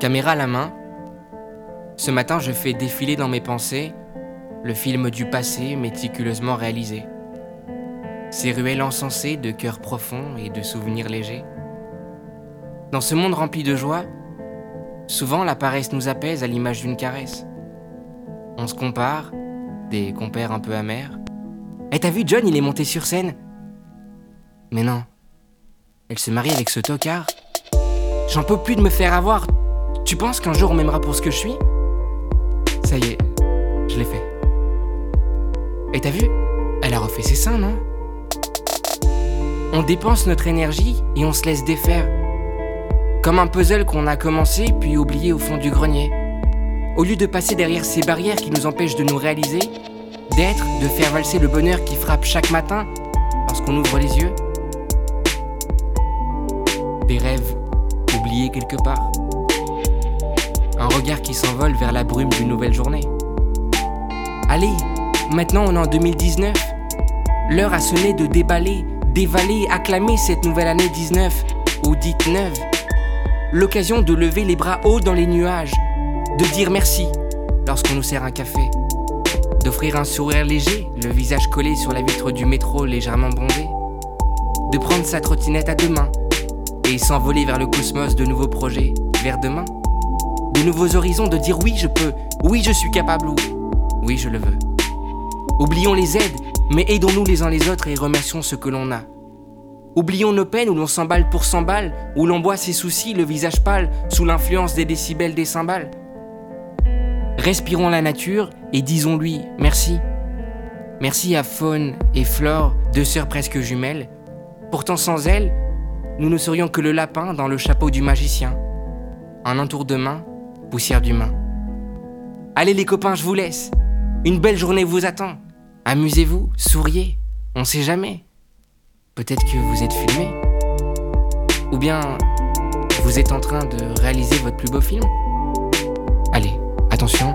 Caméra à la main, ce matin je fais défiler dans mes pensées le film du passé méticuleusement réalisé. Ces ruelles encensées de cœurs profonds et de souvenirs légers. Dans ce monde rempli de joie, souvent la paresse nous apaise à l'image d'une caresse. On se compare, des compères un peu amers. Eh, t'as vu John, il est monté sur scène Mais non. Elle se marie avec ce tocard. J'en peux plus de me faire avoir. Tu penses qu'un jour on m'aimera pour ce que je suis? Ça y est, je l'ai fait. Et t'as vu? Elle a refait ses seins, non? On dépense notre énergie et on se laisse défaire. Comme un puzzle qu'on a commencé puis oublié au fond du grenier. Au lieu de passer derrière ces barrières qui nous empêchent de nous réaliser, d'être, de faire valser le bonheur qui frappe chaque matin lorsqu'on ouvre les yeux. Des rêves oubliés quelque part. Qui s'envole vers la brume d'une nouvelle journée. Allez, maintenant on est en 2019. L'heure a sonné de déballer, dévaler, acclamer cette nouvelle année 19, ou dite 9. L'occasion de lever les bras hauts dans les nuages, de dire merci lorsqu'on nous sert un café, d'offrir un sourire léger, le visage collé sur la vitre du métro légèrement bondé, de prendre sa trottinette à deux mains et s'envoler vers le cosmos de nouveaux projets, vers demain, de nouveaux horizons, de dire oui je peux, oui je suis capable ou oui je le veux. Oublions les aides, mais aidons-nous les uns les autres et remercions ce que l'on a. Oublions nos peines où l'on s'emballe pour s'emballe, où l'on boit ses soucis, le visage pâle, sous l'influence des décibels des cymbales. Respirons la nature et disons-lui merci. Merci à Faune et Flore, deux sœurs presque jumelles. Pourtant sans elles, nous ne serions que le lapin dans le chapeau du magicien. Un entour de main, poussière d'humain. Allez les copains, je vous laisse. Une belle journée vous attend. Amusez-vous, souriez, on sait jamais. Peut-être que vous êtes filmé. Ou bien vous êtes en train de réaliser votre plus beau film. Allez, Attention,